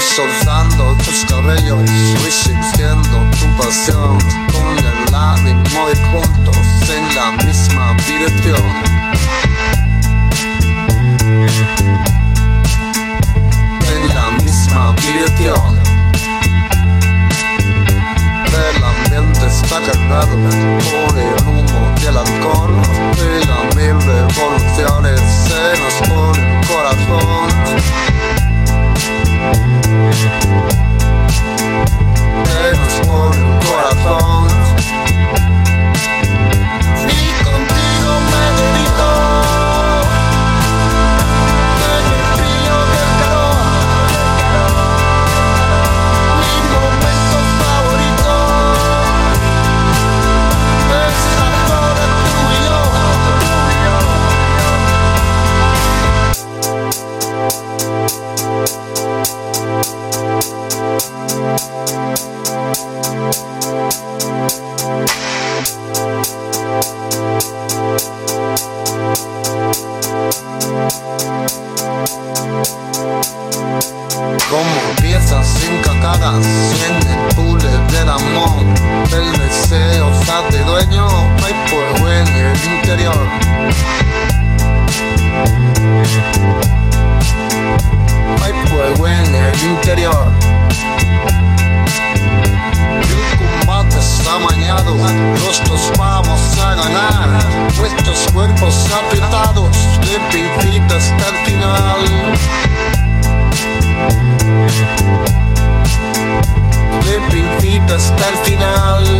soltando tus cabellos, resistiendo tu pasión, Como piezas encajadas en el puzzle del amor. El deseo se hace dueño, hay fuego en el interior. Hay fuego en el interior. El combate está mañado, rostros nuestros cuerpos apretados de pipita hasta el final. De pipita hasta el final.